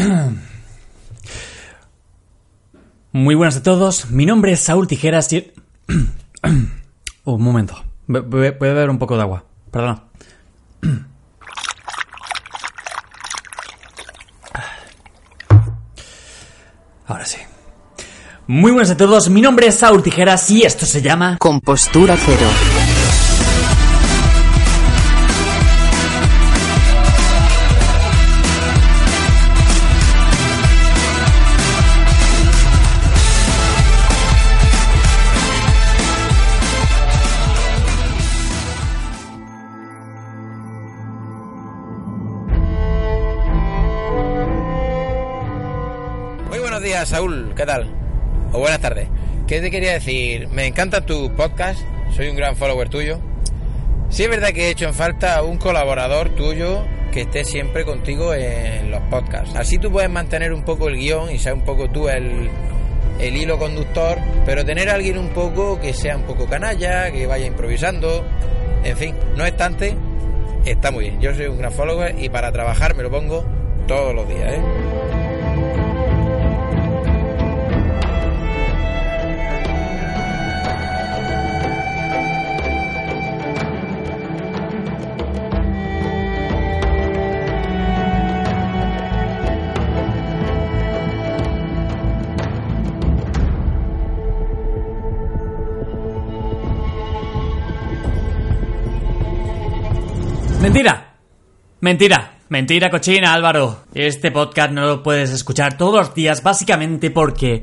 Muy buenas a todos, mi nombre es Saúl Tijeras y... un momento, voy a beber un poco de agua, perdón. Ahora sí. Muy buenas a todos, mi nombre es Saúl Tijeras y esto se llama... Compostura cero. ¿Qué tal? O buenas tardes. ¿Qué te quería decir? Me encanta tu podcast. Soy un gran follower tuyo. Sí es verdad que he hecho en falta un colaborador tuyo que esté siempre contigo en los podcasts. Así tú puedes mantener un poco el guion y ser un poco tú el, el hilo conductor, pero tener alguien un poco que sea un poco canalla, que vaya improvisando. En fin, no obstante, está muy bien. Yo soy un gran follower y para trabajar me lo pongo todos los días, ¿eh? Mentira. Mentira. Mentira, cochina, Álvaro. Este podcast no lo puedes escuchar todos los días, básicamente porque...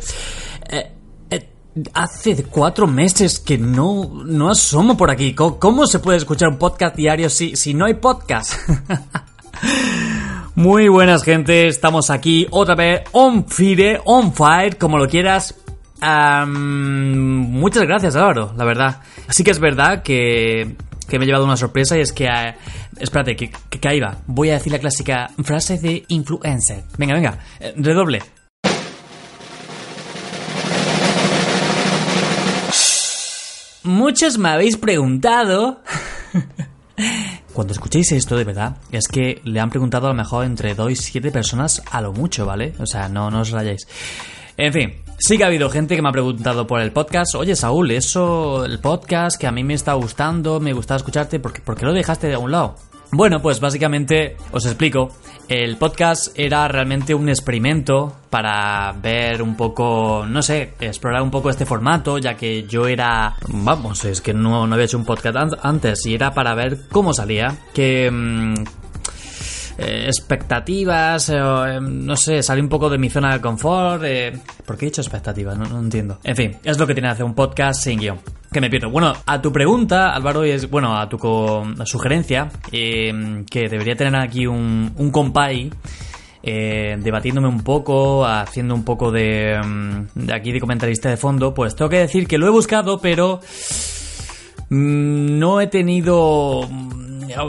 eh, eh, hace cuatro meses que no, no asomo por aquí. ¿Cómo, se puede escuchar un podcast diario si, si no hay podcast? Muy buenas, gente. Estamos aquí otra vez on fire, on fire, como lo quieras. Muchas gracias, Álvaro, la verdad. Sí que es verdad que, que me he llevado una sorpresa y es que... eh, espérate, que, que, que ahí va. Voy a decir la clásica frase de influencer. Venga, venga, eh, redoble. Muchos me habéis preguntado... Cuando escuchéis esto, de verdad, es que le han preguntado a lo mejor entre 2 y 7 personas a lo mucho, ¿vale? O sea, no, no os rayáis. En fin, sí que ha habido gente que me ha preguntado por el podcast. Oye, Saúl, eso, el podcast que a mí me está gustando, me gustaba escucharte, ¿por qué, lo dejaste de un lado? Bueno, pues básicamente os explico. El podcast era realmente un experimento para ver un poco, no sé, explorar un poco este formato, ya que yo era, vamos, es que no, no había hecho un podcast an- antes y era para ver cómo salía, que mm, eh, expectativas, eh, eh, no sé, salí un poco de mi zona de confort. eh, ¿Por qué he dicho expectativas? No, no entiendo. En fin, es lo que tiene hacer un podcast sin guion. Que me pierdo. Bueno, a tu pregunta, Álvaro, y es, bueno, a tu sugerencia, eh, que debería tener aquí un, un compay. eh, debatiéndome un poco, haciendo un poco de, mm, de aquí de comentarista de fondo, pues tengo que decir que lo he buscado, pero No he tenido. mm,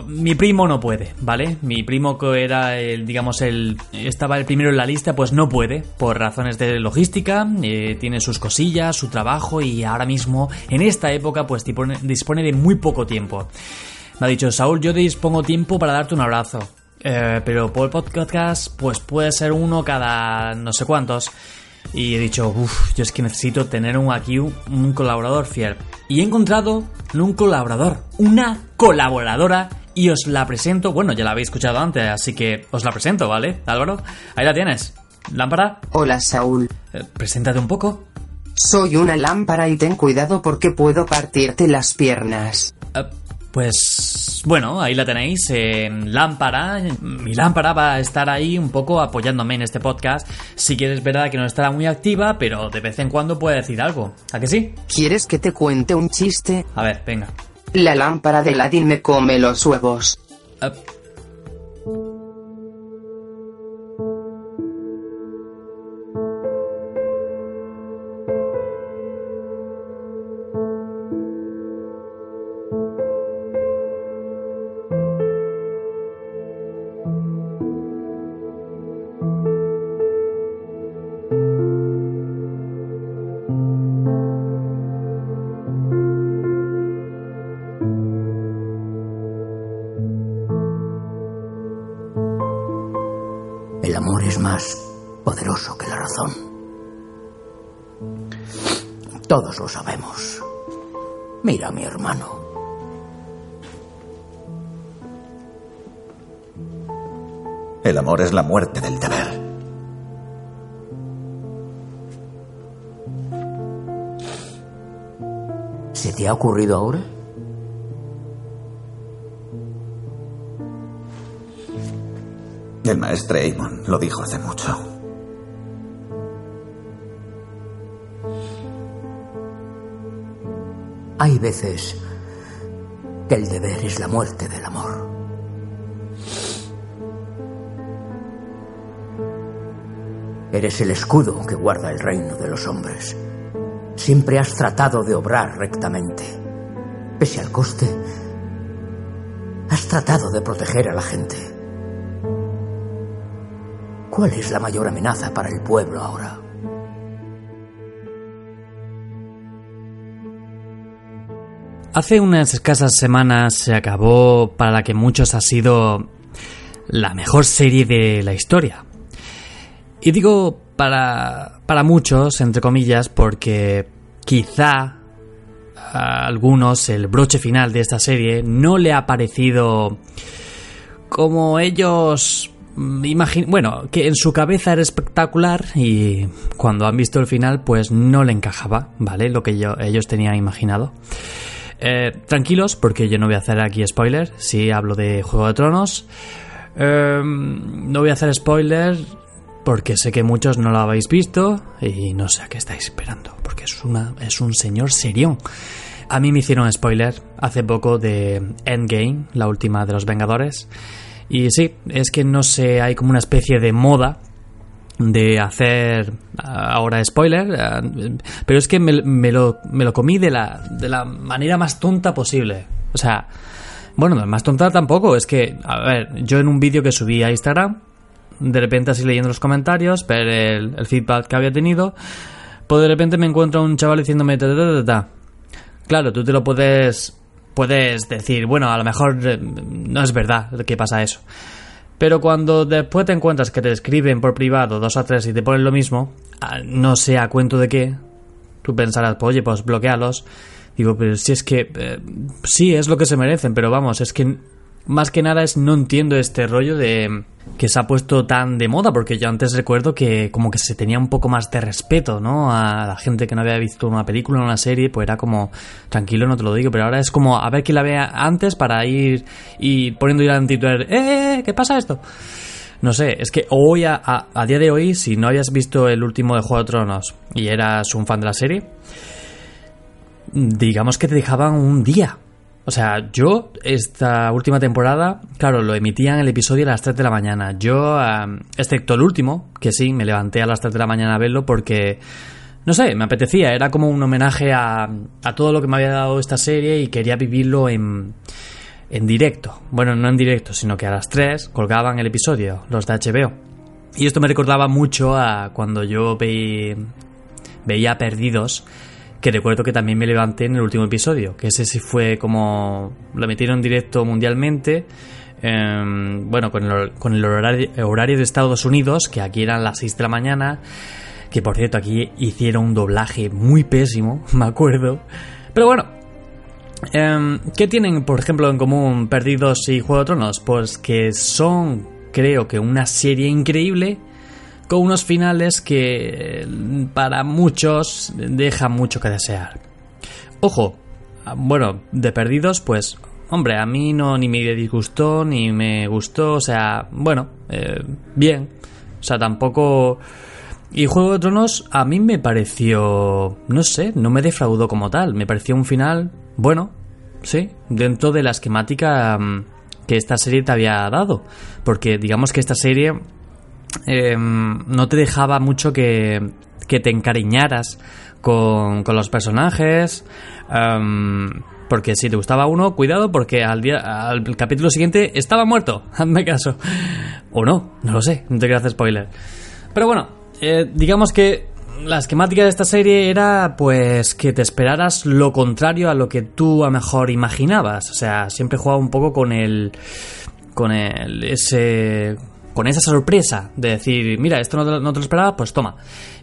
Mi primo no puede, ¿vale? Mi primo que era el, digamos, el. estaba el primero en la lista, pues no puede, por razones de logística, eh, tiene sus cosillas, su trabajo y ahora mismo, en esta época, pues dispone, de muy poco tiempo. Me ha dicho, Saúl, yo dispongo tiempo para darte un abrazo. Eh, pero por podcast, pues puede ser uno cada no sé cuántos. Y he dicho, uff, yo es que necesito tener un, aquí un, colaborador fiel. Y he encontrado no un colaborador, una colaboradora. Y os la presento, bueno, ya la habéis escuchado antes, así que os la presento, ¿vale? Álvaro, ahí la tienes. Lámpara, Hola Saúl. eh, preséntate un poco. Soy una lámpara y ten cuidado porque puedo partirte las piernas. Pues bueno, ahí la tenéis en lámpara. Mi lámpara va a estar ahí un poco apoyándome en este podcast. Sí que es verdad que no estará muy activa, pero de vez en cuando puede decir algo. ¿A que sí? ¿Quieres que te cuente un chiste? A ver, venga. La lámpara de Ladin me come los huevos. Eh, amor es más poderoso que la razón. Todos lo sabemos. Mira a mi hermano. El amor es la muerte del deber. ¿Se te ha ocurrido ahora? El maestre Amon lo dijo hace mucho. Hay veces que el deber es la muerte del amor. Eres el escudo que guarda el reino de los hombres. Siempre has tratado de obrar rectamente. Pese al coste, has tratado de proteger a la gente. ¿Cuál es la mayor amenaza para el pueblo ahora? Hace unas escasas semanas se acabó para la que muchos ha sido la mejor serie de la historia. Y digo para, para muchos, entre comillas, porque quizá a algunos el broche final de esta serie no le ha parecido como ellos. Bueno, que en su cabeza era espectacular y cuando han visto el final, pues no le encajaba, ¿vale? Lo que ellos tenían imaginado. Eh, tranquilos, porque yo no voy a hacer aquí spoiler. Si hablo de Juego de Tronos. Eh, no voy a hacer spoiler porque sé que muchos no lo habéis visto y no sé a qué estáis esperando, porque es, una, es un señor serión. A mí me hicieron spoiler hace poco de Endgame, la última de los Vengadores. Y sí, es que no sé, hay como una especie de moda de hacer ahora spoiler, pero es que me, lo, me lo comí de la, de la manera más tonta posible. O sea, bueno, más tonta tampoco, es que, a ver, yo en un vídeo que subí a Instagram, de repente así leyendo los comentarios, ver el, feedback que había tenido, pues de repente me encuentro un chaval diciéndome, ta, claro, tú te lo puedes, puedes decir, bueno, a lo mejor eh, no es verdad que pasa eso. Pero cuando después te encuentras que te escriben por privado dos a tres y te ponen lo mismo, ah, no sé a cuento de qué, tú pensarás, pues oye, pues bloquealos. Digo, pero si es que eh, sí es lo que se merecen, pero vamos, es que más que nada es no entiendo este rollo de que se ha puesto tan de moda, porque yo antes recuerdo que como que se tenía un poco más de respeto, ¿no? A la gente que no había visto una película o una serie, pues era como, tranquilo, no te lo digo, pero ahora es como a ver quién la vea antes para ir y poniendo ya en titular, ¡eh, eh, eh! ¿Qué pasa esto? No sé, es que hoy, a, a, día de hoy, si no habías visto el último de Juego de Tronos y eras un fan de la serie, digamos que te dejaban un día o sea, yo esta última temporada, claro, lo emitían el episodio a las 3 de la mañana. Yo, excepto el último, que sí, me levanté a las 3 de la mañana a verlo porque, no sé, me apetecía. Era como un homenaje a, a todo lo que me había dado esta serie y quería vivirlo en, en directo. Bueno, no en directo, sino que a las 3 colgaban el episodio, los de HBO. Y esto me recordaba mucho a cuando yo veía Perdidos que recuerdo que también me levanté en el último episodio, que ese sí fue como lo metieron directo mundialmente, em, bueno, con el, con el horario, de Estados Unidos, que aquí eran las 6 de la mañana, que por cierto aquí hicieron un doblaje muy pésimo, me acuerdo, pero bueno. Em, ¿Qué tienen, por ejemplo, en común Perdidos y Juego de Tronos? Pues que son, creo que, una serie increíble con unos finales que para muchos dejan mucho que desear. Ojo, bueno, de perdidos, pues, hombre, a mí no ni me disgustó ni me gustó, o sea, bueno, eh, bien, o sea, tampoco... Y Juego de Tronos a mí me pareció, no sé, no me defraudó como tal, me pareció un final, bueno, sí, dentro de la esquemática mm, que esta serie te había dado, porque digamos que esta serie Em, no te dejaba mucho que, que te encariñaras con, con los personajes. Em, porque si te gustaba uno, cuidado, porque al, día, al capítulo siguiente estaba muerto. Hazme caso. O no, no lo sé, no te quiero hacer spoiler. Pero bueno, eh, digamos que la esquemática de esta serie era pues que te esperaras lo contrario a lo que tú a mejor imaginabas. O sea, siempre jugaba un poco con el. con el. ese con esa sorpresa de decir, mira, esto no te, lo esperaba, pues toma.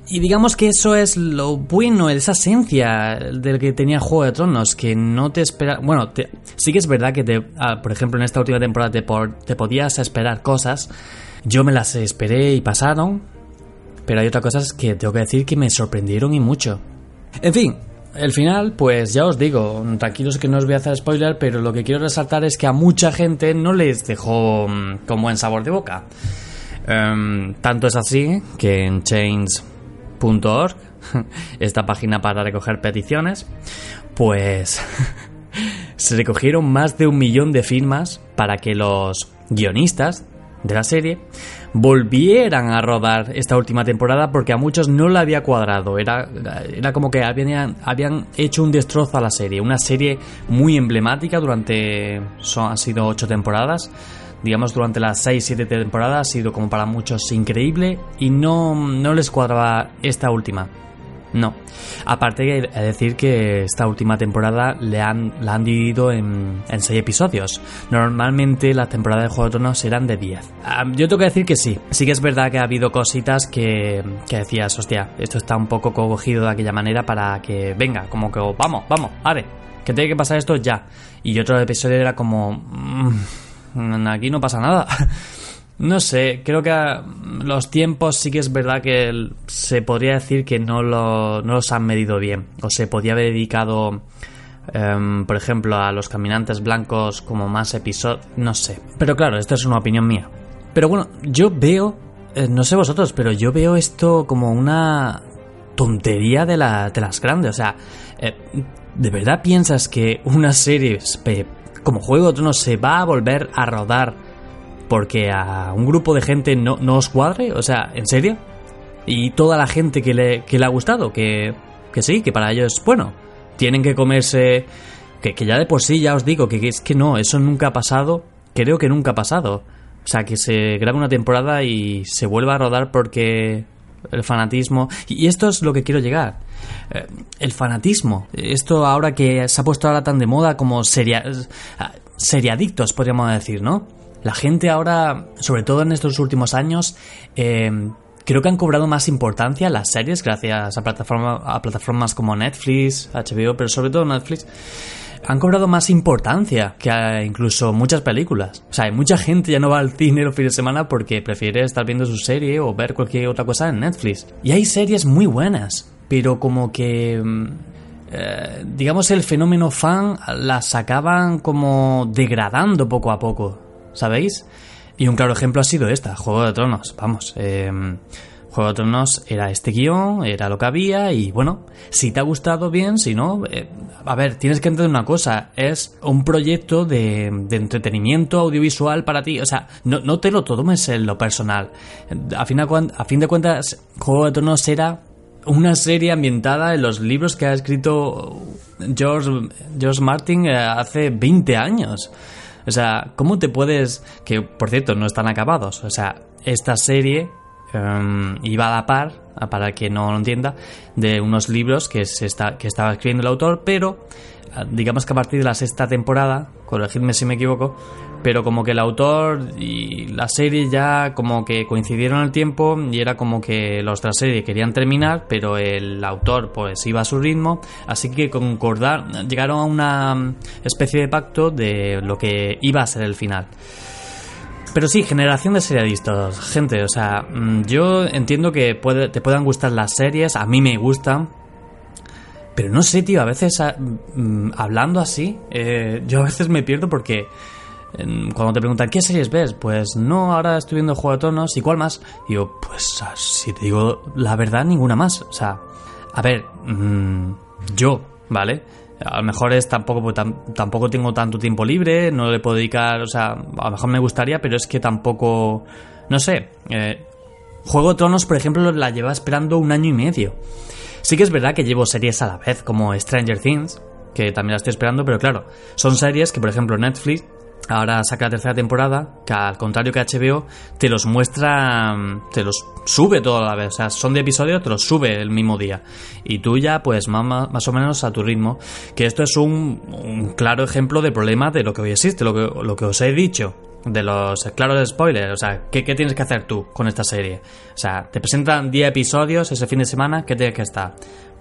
Y digamos que eso es lo bueno, esa esencia del que tenía Juego de Tronos, que no te espera... Bueno, te- sí que es verdad que, te, ah, por ejemplo, en esta última temporada te, por- te podías esperar cosas. Yo me las esperé y pasaron, pero hay otras cosas que tengo que decir que me sorprendieron y mucho. En fin, el final, pues ya os digo, tranquilos que no os voy a hacer spoiler, pero lo que quiero resaltar es que a mucha gente no les dejó mm, con buen sabor de boca. Em, tanto es así que en chains.org, esta página para recoger peticiones, pues se recogieron más de un millón de firmas para que los guionistas de la serie volvieran a rodar esta última temporada porque a muchos no la había cuadrado. Era, era como que habían, habían hecho un destrozo a la serie. Una serie muy emblemática durante... Son, han sido ocho temporadas. Digamos, durante las 6-7 temporadas ha sido como para muchos increíble y no, no les cuadraba esta última. No. Aparte de decir que esta última temporada le han, la han dividido en, seis episodios. Normalmente las temporadas de Juego de Tronos eran de 10. Ah, yo tengo que decir que sí. Sí que es verdad que ha habido cositas que, que decías, hostia, esto está un poco cogido de aquella manera para que venga, como que vamos, vamos, vale, que tiene que pasar esto ya. Y otro episodio era como... mm, aquí no pasa nada. No sé, creo que los tiempos sí que es verdad que se podría decir que no, lo- no los han medido bien. O se podía haber dedicado, em, por ejemplo, a los caminantes blancos como más episodios. No sé. Pero claro, esto es una opinión mía. Pero bueno, yo veo, eh, no sé vosotros, pero yo veo esto como una tontería de, la- de las grandes. O sea, eh, ¿de verdad piensas que una serie como Juego de Tronos se va a volver a rodar porque a un grupo de gente no, no os cuadre? O sea, ¿en serio? Y toda la gente que le, que le ha gustado, que, que sí, que para ellos, bueno, tienen que comerse... Que, que ya de por sí ya os digo que, es que no, eso nunca ha pasado, creo que nunca ha pasado. O sea, que se grabe una temporada y se vuelva a rodar porque el fanatismo... Y esto es lo que quiero llegar. Eh, el fanatismo. Esto ahora que se ha puesto ahora tan de moda como seria, seriadictos, podríamos decir, ¿no? La gente ahora, sobre todo en estos últimos años, eh, creo que han cobrado más importancia las series gracias a, plataforma, a plataformas como Netflix, HBO, pero sobre todo Netflix. Han cobrado más importancia que incluso muchas películas. O sea, hay mucha gente ya no va al cine los fines de semana porque prefiere estar viendo su serie o ver cualquier otra cosa en Netflix. Y hay series muy buenas, pero como que mm, eh, digamos, el fenómeno fan las acaban como degradando poco a poco, ¿sabéis? Y un claro ejemplo ha sido esta, Juego de Tronos, vamos. eh, Juego de Tronos era este guion, era lo que había y bueno, si te ha gustado bien, si no, eh, a ver, tienes que entender una cosa, es un proyecto de, entretenimiento audiovisual para ti, o sea, no, no te lo tomes en lo personal. A fin, cuan- a fin de cuentas, Juego de Tronos era una serie ambientada en los libros que ha escrito George, George Martin eh, hace 20 años. O sea, ¿cómo te puedes... que por cierto no están acabados? O sea, esta serie em, iba a la par, para el que no lo entienda, de unos libros que, se está, que estaba escribiendo el autor, pero digamos que a partir de la sexta temporada, corregidme si me equivoco, pero como que el autor y la serie ya como que coincidieron el tiempo y era como que los de la serie querían terminar, pero el autor pues iba a su ritmo, así que concordar, llegaron a una especie de pacto de lo que iba a ser el final. Pero sí, generación de serialistas, gente, o sea, mm, yo entiendo que puede- te puedan gustar las series, a mí me gustan, pero no sé, tío, a veces mm, hablando así, eh, yo a veces me pierdo porque em, cuando te preguntan ¿qué series ves? Pues no, ahora estoy viendo Juego de Tronos, ¿y cuál más? Y yo, pues si te digo la verdad, ninguna más. O sea, a ver, mm, yo, ¿vale? A lo mejor es tampoco, pues, tam- tampoco tengo tanto tiempo libre, no le puedo dedicar, o sea, a lo mejor me gustaría, pero es que tampoco, no sé, eh, Juego de Tronos, por ejemplo, la lleva esperando un año y medio. Sí que es verdad que llevo series a la vez, como Stranger Things, que también la estoy esperando, pero claro, son series que, por ejemplo, Netflix ahora saca la tercera temporada, que al contrario que HBO, te los muestra, mm, te los sube todo a la vez. O sea, son de episodio, te los sube el mismo día. Y tú ya, pues, más o menos a tu ritmo. Que esto es un, un claro ejemplo de problema de lo que hoy existe, lo que, lo que os he dicho. De los claros spoilers. O sea, ¿qué, ¿qué, tienes que hacer tú con esta serie? O sea, te presentan 10 episodios ese fin de semana, ¿qué tienes que estar?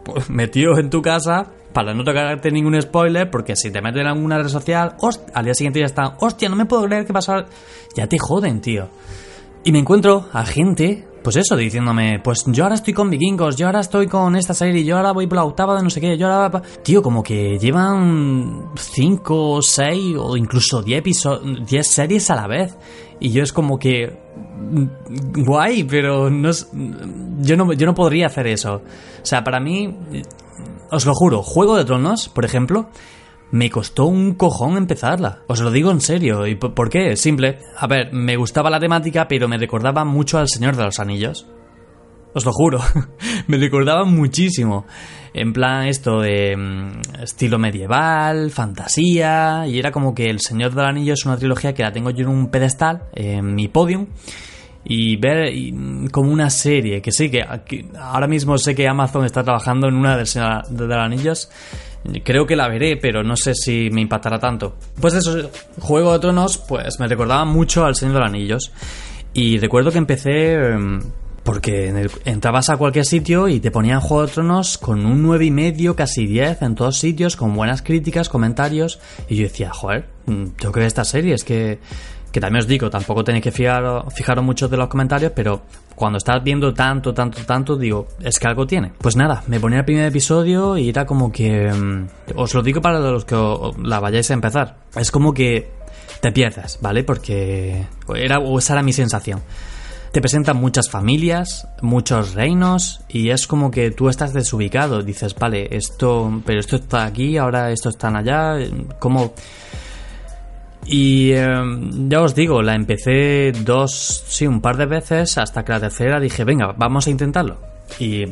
Pues metido en tu casa para no tocarte ningún spoiler, porque si te meten en alguna red social, al día siguiente ya están, hostia, no me puedo creer qué pasa. Ya te joden, tío. Y me encuentro a gente pues eso, diciéndome, pues yo ahora estoy con vikingos, yo ahora estoy con esta serie, yo ahora voy por la octava de no sé qué, yo ahora... Tío, como que llevan 5, 6 o incluso 10 10 series a la vez. Y yo es como que... Mm, guay, pero no es, yo, no, yo no podría hacer eso. O sea, para mí... Os lo juro, Juego de Tronos, por ejemplo, me costó un cojón empezarla. Os lo digo en serio. ¿Y por qué? Simple. A ver, me gustaba la temática, pero me recordaba mucho al Señor de los Anillos. Os lo juro. me recordaba muchísimo. En plan esto de mm, estilo medieval, fantasía, y era como que El Señor de los Anillos es una trilogía que la tengo yo en un pedestal, en mi podium, y ver mm, como una serie, que sí, que ahora mismo sé que Amazon está trabajando en una del Señor de los Anillos, Creo que la veré, pero no sé si me impactará tanto. Pues eso, Juego de Tronos, pues me recordaba mucho al Señor de los Anillos. Y recuerdo que empecé em, porque entrabas a cualquier sitio y te ponían Juego de Tronos con un 9 y medio, casi 10 en todos sitios, con buenas críticas, comentarios. Y yo decía, joder, mm, tengo que esta serie, es que que también os digo, tampoco tenéis que fijaros, fijaros mucho de los comentarios, pero cuando estás viendo tanto, tanto, tanto, digo, es que algo tiene. Pues nada, me ponía el primer episodio y era como que... Mm, os lo digo para los que la vayáis a empezar. Es como que te pierdes, ¿vale? Porque era, o esa era mi sensación. Te presentan muchas familias, muchos reinos y es como que tú estás desubicado. Dices, vale, esto, pero esto está aquí, ahora esto está allá. ¿Cómo...? Y em, ya os digo, la empecé dos, sí, un par de veces hasta que la tercera dije, venga, vamos a intentarlo. Y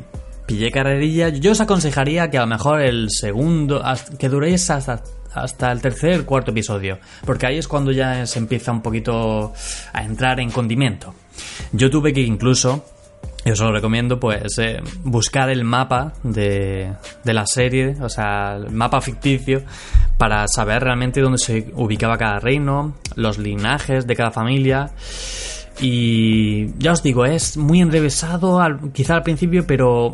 pillé carrerilla. Yo os aconsejaría que a lo mejor el segundo, que duréis hasta, hasta el tercer, cuarto episodio, porque ahí es cuando ya se empieza un poquito a entrar en condimento. Yo tuve que incluso yo os lo recomiendo, pues, eh, buscar el mapa de, de, la serie, o sea, el mapa ficticio, para saber realmente dónde se ubicaba cada reino, los linajes de cada familia. Y ya os digo, es muy enrevesado, quizá al principio, pero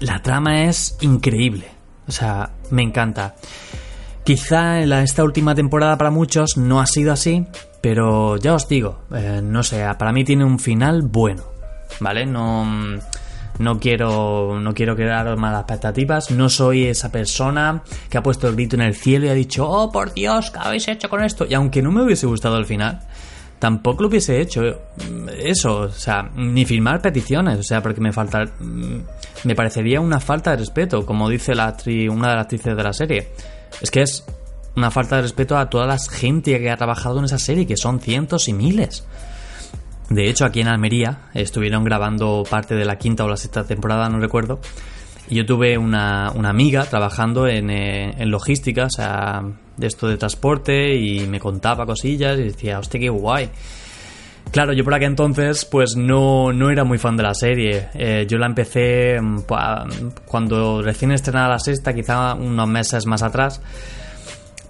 la trama es increíble. O sea, me encanta. Quizá en esta última temporada para muchos no ha sido así, pero ya os digo, eh, no sé, para mí tiene un final bueno. ¿vale? No, no quiero, no quiero crear malas expectativas, no soy esa persona que ha puesto el grito en el cielo y ha dicho, oh por Dios, ¿qué habéis hecho con esto? Y aunque no me hubiese gustado el final, tampoco lo hubiese hecho eso, o sea, ni firmar peticiones, o sea, porque me falta, me parecería una falta de respeto, como dice la una de las actrices de la serie. Es que es una falta de respeto a toda la gente que ha trabajado en esa serie, que son cientos y miles. De hecho, aquí en Almería estuvieron grabando parte de la quinta o la sexta temporada, no recuerdo. Yo tuve una, amiga trabajando en, eh, en, logística, o sea, de esto de transporte, y me contaba cosillas y decía, hostia, qué guay. Claro, yo por aquel entonces, pues no, no era muy fan de la serie. Eh, yo la empecé mm, cuando recién estrenada la sexta, quizá unos meses más atrás.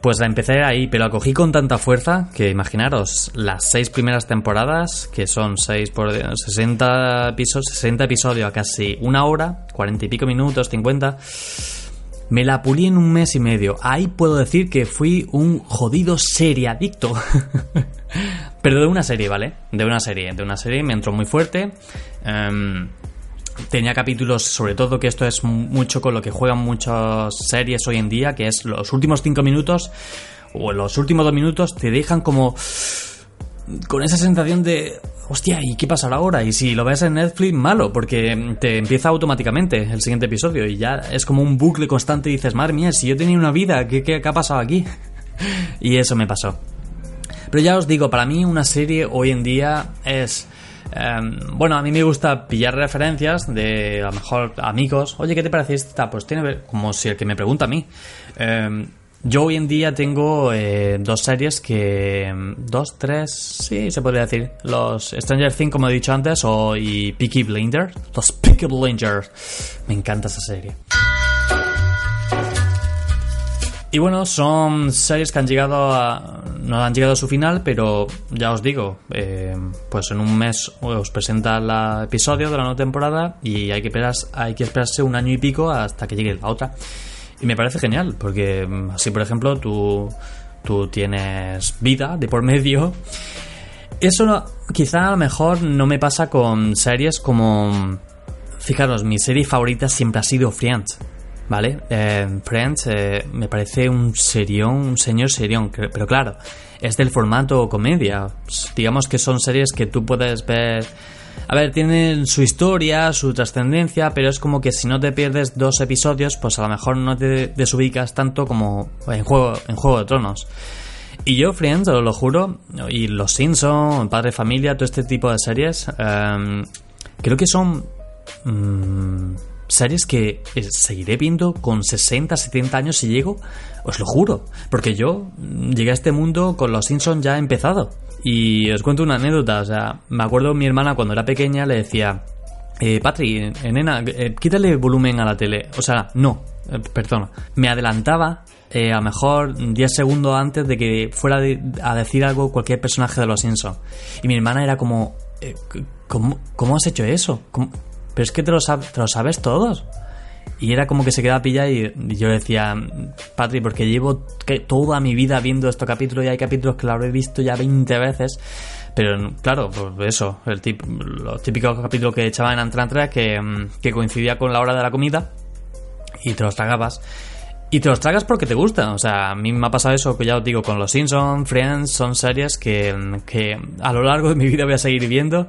Pues la empecé ahí, pero la cogí con tanta fuerza que imaginaros, las seis primeras temporadas, que son seis por 60 episodios, 60 episodios a casi una hora, 40 y pico minutos, 50, me la pulí en un mes y medio. Ahí puedo decir que fui un jodido seriadicto. pero de una serie, ¿vale? De una serie, de una serie me entró muy fuerte. Em, tenía capítulos, sobre todo que esto es mucho con lo que juegan muchas series hoy en día, que es los últimos cinco minutos o los últimos dos minutos te dejan como con esa sensación de hostia, ¿y qué pasará ahora? Y si lo ves en Netflix, malo, porque te empieza automáticamente el siguiente episodio y ya es como un bucle constante y dices, madre mía, si yo tenía una vida, ¿qué, qué, qué ha pasado aquí? y eso me pasó. Pero ya os digo, para mí una serie hoy en día es Em, bueno, a mí me gusta pillar referencias de a lo mejor amigos. Oye, ¿qué te parece esta? Pues tiene como si el que me pregunta a mí. Em, yo hoy en día tengo eh, dos series que. Em, dos, tres, sí, se podría decir. Los Stranger Things, como he dicho antes, o y Peaky Blinders. Los Peaky Blinders. Me encanta esa serie. Y bueno, son series que han llegado a. no han llegado a su final, pero ya os digo, eh, pues en un mes os presenta el episodio de la nueva temporada y hay que, esperar, hay que esperarse un año y pico hasta que llegue la otra. Y me parece genial, porque mm, así, por ejemplo, tú, tú tienes vida de por medio. Eso quizá a lo mejor no me pasa con series como. Fijaros, mi serie favorita siempre ha sido Friends. ¿Vale? Eh, Friends eh, me parece un serión, un señor serión, pero claro, es del formato comedia. Digamos que son series que tú puedes ver... A ver, tienen su historia, su trascendencia, pero es como que si no te pierdes dos episodios, pues a lo mejor no te desubicas tanto como en Juego, en juego de Tronos. Y yo, Friends, os lo juro, y Los Simpsons, Padre Familia, todo este tipo de series, em, creo que son... Mm, series que eh, seguiré viendo con 60, 70 años si llego, os lo juro, porque yo mm, llegué a este mundo con Los Simpsons ya empezado. Y os cuento una anécdota, o sea, me acuerdo mi hermana cuando era pequeña le decía, eh, Patri, eh, nena, eh, quítale volumen a la tele. O sea, no, perdona, me adelantaba a lo mejor 10 segundos antes de que fuera a decir algo cualquier personaje de Los Simpsons. Y mi hermana era como, ¿cómo, ¿cómo, has hecho eso? ¿Cómo, pero es que te lo, sabes todos. Y era como que se quedaba pilla y, yo decía, Patri, porque llevo toda mi vida viendo este capítulo y hay capítulos que lo habré visto ya 20 veces. Pero claro, pues eso, el tip, los típicos capítulos que echaba en Antena que, mm, que coincidía con la hora de la comida y te los tragabas. Y te los tragas porque te gustan. O sea, a mí me ha pasado eso que ya os digo con Los Simpsons, Friends, son series que, que a lo largo de mi vida voy a seguir viendo.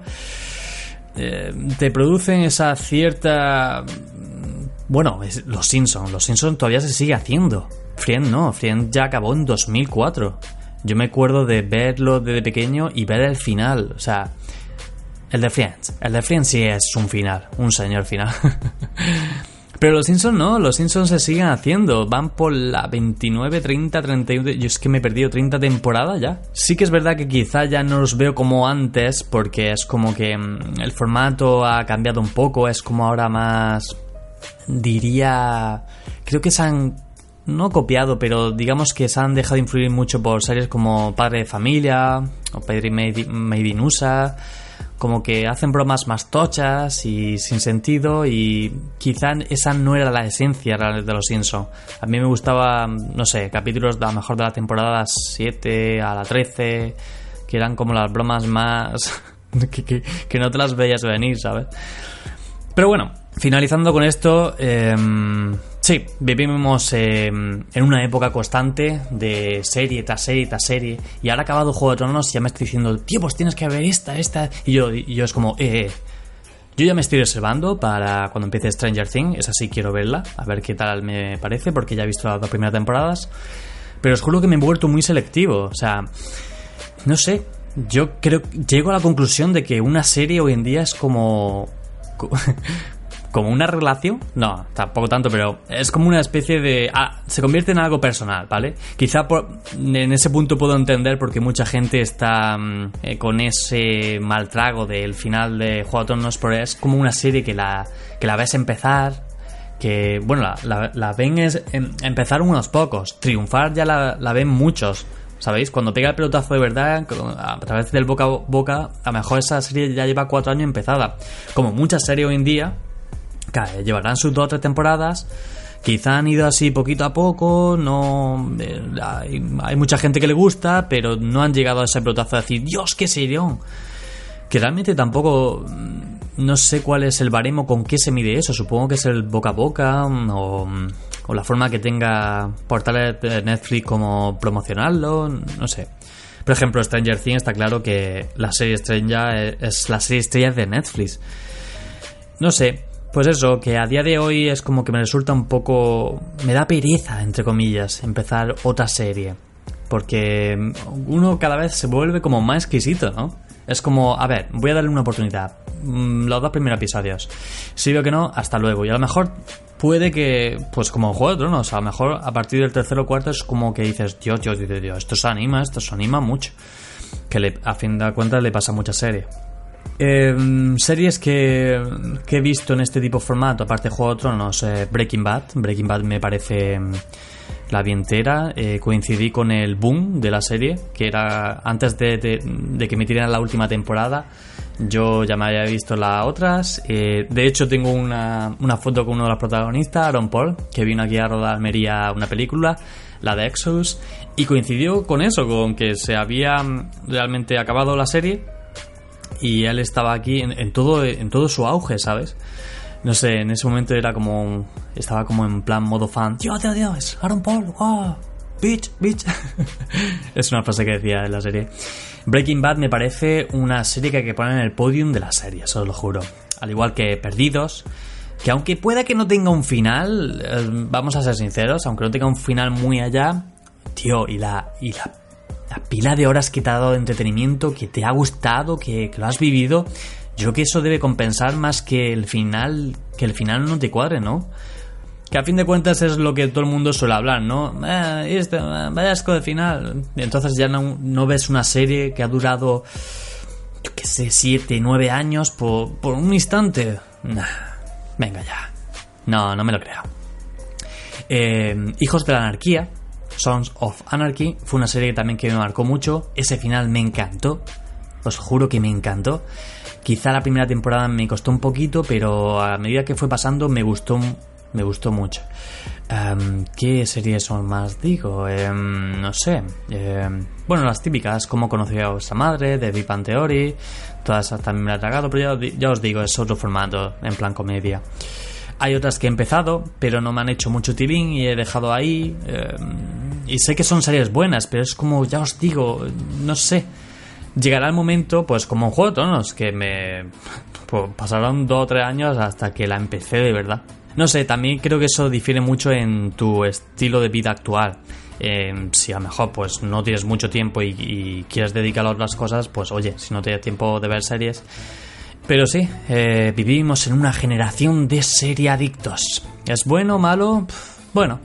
Eh, te producen esa cierta... Bueno, los Simpsons, los Simpsons todavía se sigue haciendo. Friend no, Friend ya acabó en 2004. Yo me acuerdo de verlo desde pequeño y ver el final. O sea, el de Friends. El de Friends sí es un final, un señor final. Pero los Simpsons no, los Simpsons se siguen haciendo. Van por la 29, 30, 31. Yo es que me he perdido 30 temporadas ya. Sí que es verdad que quizá ya no los veo como antes, porque es como que mm, el formato ha cambiado un poco. Es como ahora más. Diría. Creo que se han. No copiado, pero digamos que se han dejado de influir mucho por series como Padre de Familia o Padre Made, Made in USA como que hacen bromas más tochas y sin sentido y quizá esa no era la esencia de los Simpsons. A mí me gustaba, no sé, capítulos de a lo mejor de la temporada 7 a la 13, que eran como las bromas más... que, no te las veías venir, ¿sabes? Pero bueno, finalizando con esto, eh, Sí, vivimos em, en una época constante de serie tras serie tras serie. Y ahora acabado Juego de Tronos y ya me estoy diciendo, tío, pues tienes que ver esta, esta. Y yo, y yo es como, eh, eh. Yo ya me estoy reservando para cuando empiece Stranger Things. Esa sí quiero verla, a ver qué tal me parece, porque ya he visto las dos primeras temporadas. Pero os juro que me he vuelto muy selectivo. O sea, no sé. Yo creo, llego a la conclusión de que una serie hoy en día es como como una relación, no, tampoco tanto, pero es como una especie de... Ah, se convierte en algo personal, ¿vale? Quizá por, en ese punto puedo entender porque mucha gente está mm, eh, con ese mal trago del final de Juego de Tronos, pero es como una serie que la, que la ves empezar, que, bueno, la, la, ven es, em, empezar unos pocos, triunfar ya la, la ven muchos. ¿Sabéis? Cuando pega el pelotazo de verdad, a través del boca a boca, a lo mejor esa serie ya lleva cuatro años empezada. Como muchas series hoy en día, llevarán sus dos o tres temporadas. Quizá han ido así poquito a poco, no eh, hay, mucha gente que le gusta, pero no han llegado a ese pelotazo de decir, Dios, qué serión. Que realmente tampoco mm, no sé cuál es el baremo con qué se mide eso. Supongo que es el boca a boca mm, o, mm, o la forma que tenga portales de Netflix como promocionarlo, no sé. Por ejemplo, Stranger Things está claro que la serie estrella es la serie estrella de Netflix. No sé, pues eso, que a día de hoy es como que me resulta un poco... me da pereza, entre comillas, empezar otra serie. Porque uno cada vez se vuelve como más exquisito, ¿no? Es como, a ver, voy a darle una oportunidad. Mm, los dos primeros episodios. Si veo que no, hasta luego. Y a lo mejor puede que, pues como Juego de Tronos, a lo mejor a partir del tercero o cuarto es como que dices, Dios, Dios, Dios, Dios, esto se anima, esto se anima mucho. Que le, a fin de cuentas le pasa a mucha serie. Em, series que, he visto en este tipo de formato, aparte de Juego de Tronos, eh, Breaking Bad. Breaking Bad me parece la vi entera, eh, coincidí con el boom de la serie, que era antes de, que emitieran la última temporada, yo ya me había visto las otras. Eh, de hecho, tengo una, una, foto con uno de los protagonistas, Aaron Paul, que vino aquí a rodar Almería una película, la de Exodus, y coincidió con eso, con que se había realmente acabado la serie y él estaba aquí en, en todo, en todo su auge, ¿sabes? No sé, en ese momento era como. Estaba como en plan modo fan. Dios, Dios, Dios, Aaron Paul, wow, bitch, bitch. es una frase que decía en la serie. Breaking Bad me parece una serie que hay que poner en el podium de la serie, os lo juro. Al igual que Perdidos, que aunque pueda que no tenga un final, eh, vamos a ser sinceros, aunque no tenga un final muy allá, tío, y la, y la, la pila de horas que te ha dado de entretenimiento, que te ha gustado, que, lo has vivido, yo creo que eso debe compensar más que el final, que el final no te cuadre, ¿no? Que a fin de cuentas es lo que todo el mundo suele hablar, ¿no? Eh, este, vaya asco de final. Entonces ya no, no, ves una serie que ha durado, yo qué sé, 7, 9 años por, por un instante. Nah, venga ya. No, no me lo creo. Eh, Hijos de la Anarquía, Sons of Anarchy, fue una serie también que me marcó mucho. Ese final me encantó. Os juro que me encantó. Quizá la primera temporada me costó un poquito, pero a medida que fue pasando me gustó, me gustó mucho. Um, ¿Qué series son más? Digo, um, no sé. Um, bueno, las típicas, como conocí a vuestra madre, de Big Theory, todas también me la he tragado, pero ya, os digo, es otro formato, en plan comedia. Hay otras que he empezado, pero no me han hecho mucho tilín y he dejado ahí. y sé que son series buenas, pero es como, ya os digo, no sé llegará el momento, pues como en Juego de Tronos, que me pues, pasaron dos o tres años hasta que la empecé de verdad. No sé, también creo que eso difiere mucho en tu estilo de vida actual. Eh, si a lo mejor pues no tienes mucho tiempo y, quieres dedicarlo a otras cosas, pues oye, si no tienes tiempo de ver series. Pero sí, eh, vivimos en una generación de serie adictos. ¿Es bueno o malo? Bueno,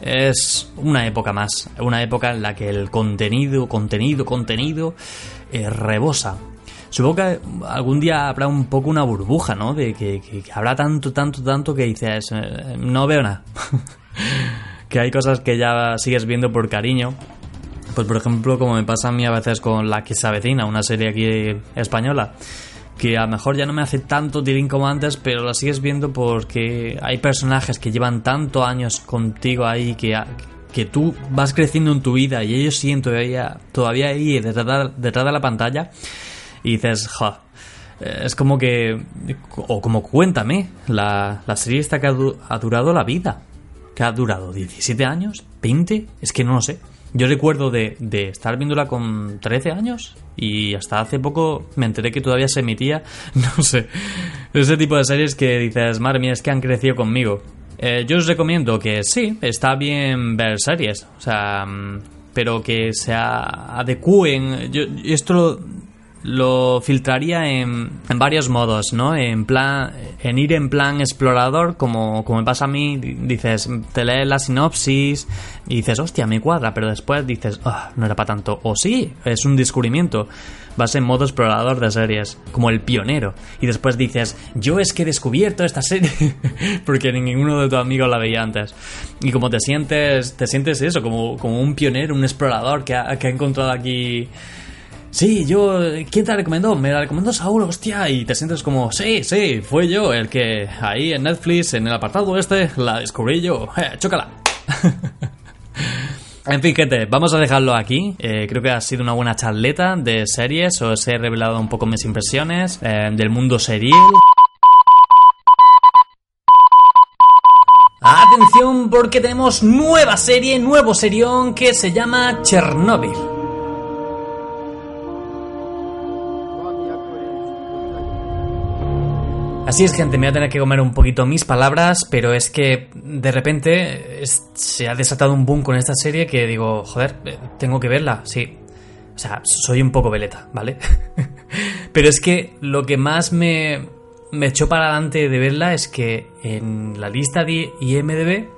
es una época más, una época en la que el contenido, contenido, contenido eh, rebosa. Supongo que algún día habrá un poco una burbuja, ¿no? De que, que, que habrá tanto, tanto, tanto que dices, eh, no veo nada. que hay cosas que ya sigues viendo por cariño. Pues por ejemplo, como me pasa a mí a veces con La que se una serie aquí española que a lo mejor ya no me hace tanto tirín como antes, pero la sigues viendo porque hay personajes que llevan tantos años contigo ahí que, que tú vas creciendo en tu vida y ellos siguen todavía, todavía ahí detrás, detrás de la pantalla y dices, ja, es como que, o como cuéntame, la, la serie esta que ha, ha durado la vida, que ha durado 17 años, 20, es que no lo sé. Yo recuerdo de, de, estar viéndola con 13 años y hasta hace poco me enteré que todavía se emitía, no sé, ese tipo de series que dices, madre mía, es que han crecido conmigo. Eh, yo os recomiendo que sí, está bien ver series, o sea, pero que se adecúen. Yo, esto lo filtraría en, en, varios modos, ¿no? En plan, en ir en plan explorador, como, como me pasa a mí, dices, te lees la sinopsis y dices, hostia, me cuadra, pero después dices, oh, no era para tanto. O sí, es un descubrimiento. Vas en modo explorador de series, como el pionero. Y después dices, yo es que he descubierto esta serie, porque ninguno de tus amigos la veía antes. Y como te sientes, te sientes eso, como, como un pionero, un explorador que que ha encontrado aquí Sí, yo. ¿Quién te la recomendó? Me la recomendó Saúl, hostia. Y te sientes como, sí, sí, fue yo el que ahí en Netflix, en el apartado este, la descubrí yo. Eh, chócala. en fin, gente, vamos a dejarlo aquí. Eh, creo que ha sido una buena charleta de series. Os he revelado un poco mis impresiones eh, del mundo serial. Atención porque tenemos nueva serie, nuevo serión que se llama Chernobyl. Así es, gente, me voy a tener que comer un poquito mis palabras, pero es que de repente se ha desatado un boom con esta serie que digo, joder, eh, tengo que verla, sí. O sea, soy un poco veleta, ¿vale? pero es que lo que más me, me echó para adelante de verla es que en la lista de IMDB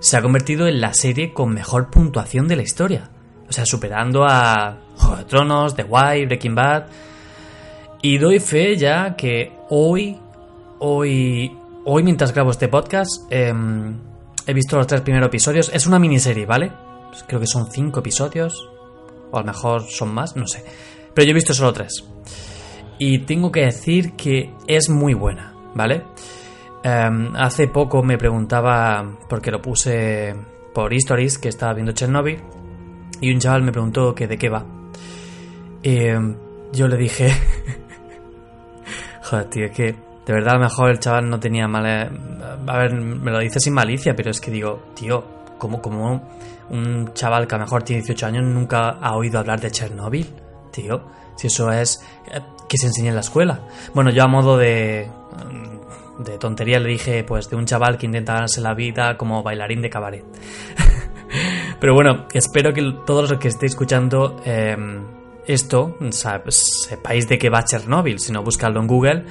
se ha convertido en la serie con mejor puntuación de la historia. O sea, superando a Juego de Tronos, The Wire, Breaking Bad. Y doy fe ya que hoy, hoy, hoy mientras grabo este podcast, eh, he visto los tres primeros episodios. Es una miniserie, ¿vale? Pues creo que son cinco episodios. O a lo mejor son más, no sé. Pero yo he visto solo tres. Y tengo que decir que es muy buena, ¿vale? Em, hace poco me preguntaba, porque lo puse por Stories, que estaba viendo Chernobyl, y un chaval me preguntó que de qué va. Em, yo le dije... Joder, tío, es que de verdad a lo mejor el chaval no tenía mala... A ver, me lo dice sin malicia, pero es que digo, tío, como, como un chaval que a lo mejor tiene 18 años nunca ha oído hablar de Chernobyl, tío. Si eso es eh, que se enseña en la escuela. Bueno, yo a modo de, de tontería le dije, pues, de un chaval que intenta ganarse la vida como bailarín de cabaret. Pero bueno, espero que todos los que estéis escuchando em, esto sepáis de qué va Chernobyl, si no buscadlo en Google.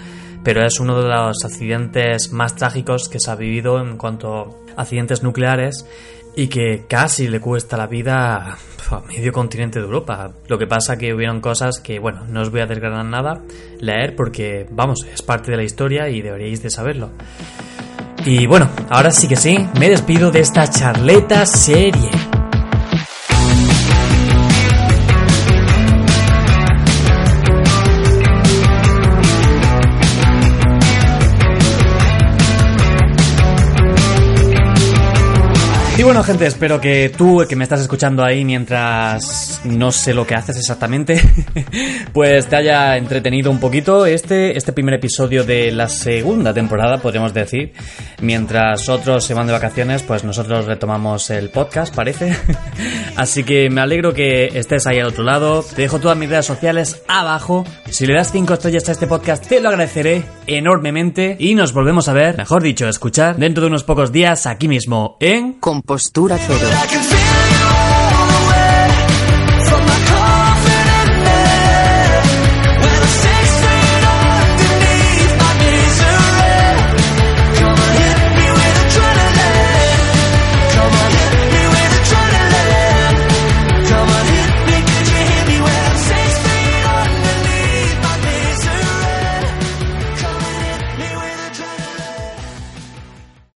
Pero es uno de los accidentes más trágicos que se ha vivido en cuanto a accidentes nucleares y que casi le cuesta la vida a medio continente de Europa. Lo que pasa que hubieron cosas que, bueno, no os voy a desgranar nada, leer porque, vamos, es parte de la historia y deberíais de saberlo. Y bueno, ahora sí que sí, me despido de esta charleta serie. Y bueno, gente, espero que tú, que me estás escuchando ahí mientras no sé lo que haces exactamente, pues te haya entretenido un poquito este, este primer episodio de la segunda temporada, podríamos decir. Mientras otros se van de vacaciones, pues nosotros retomamos el podcast, parece. Así que me alegro que estés ahí al otro lado. Te dejo todas mis redes sociales abajo. Si le das 5 estrellas a este podcast, te lo agradeceré enormemente. Y nos volvemos a ver, mejor dicho, escuchar dentro de unos pocos días aquí mismo en Compostura cero.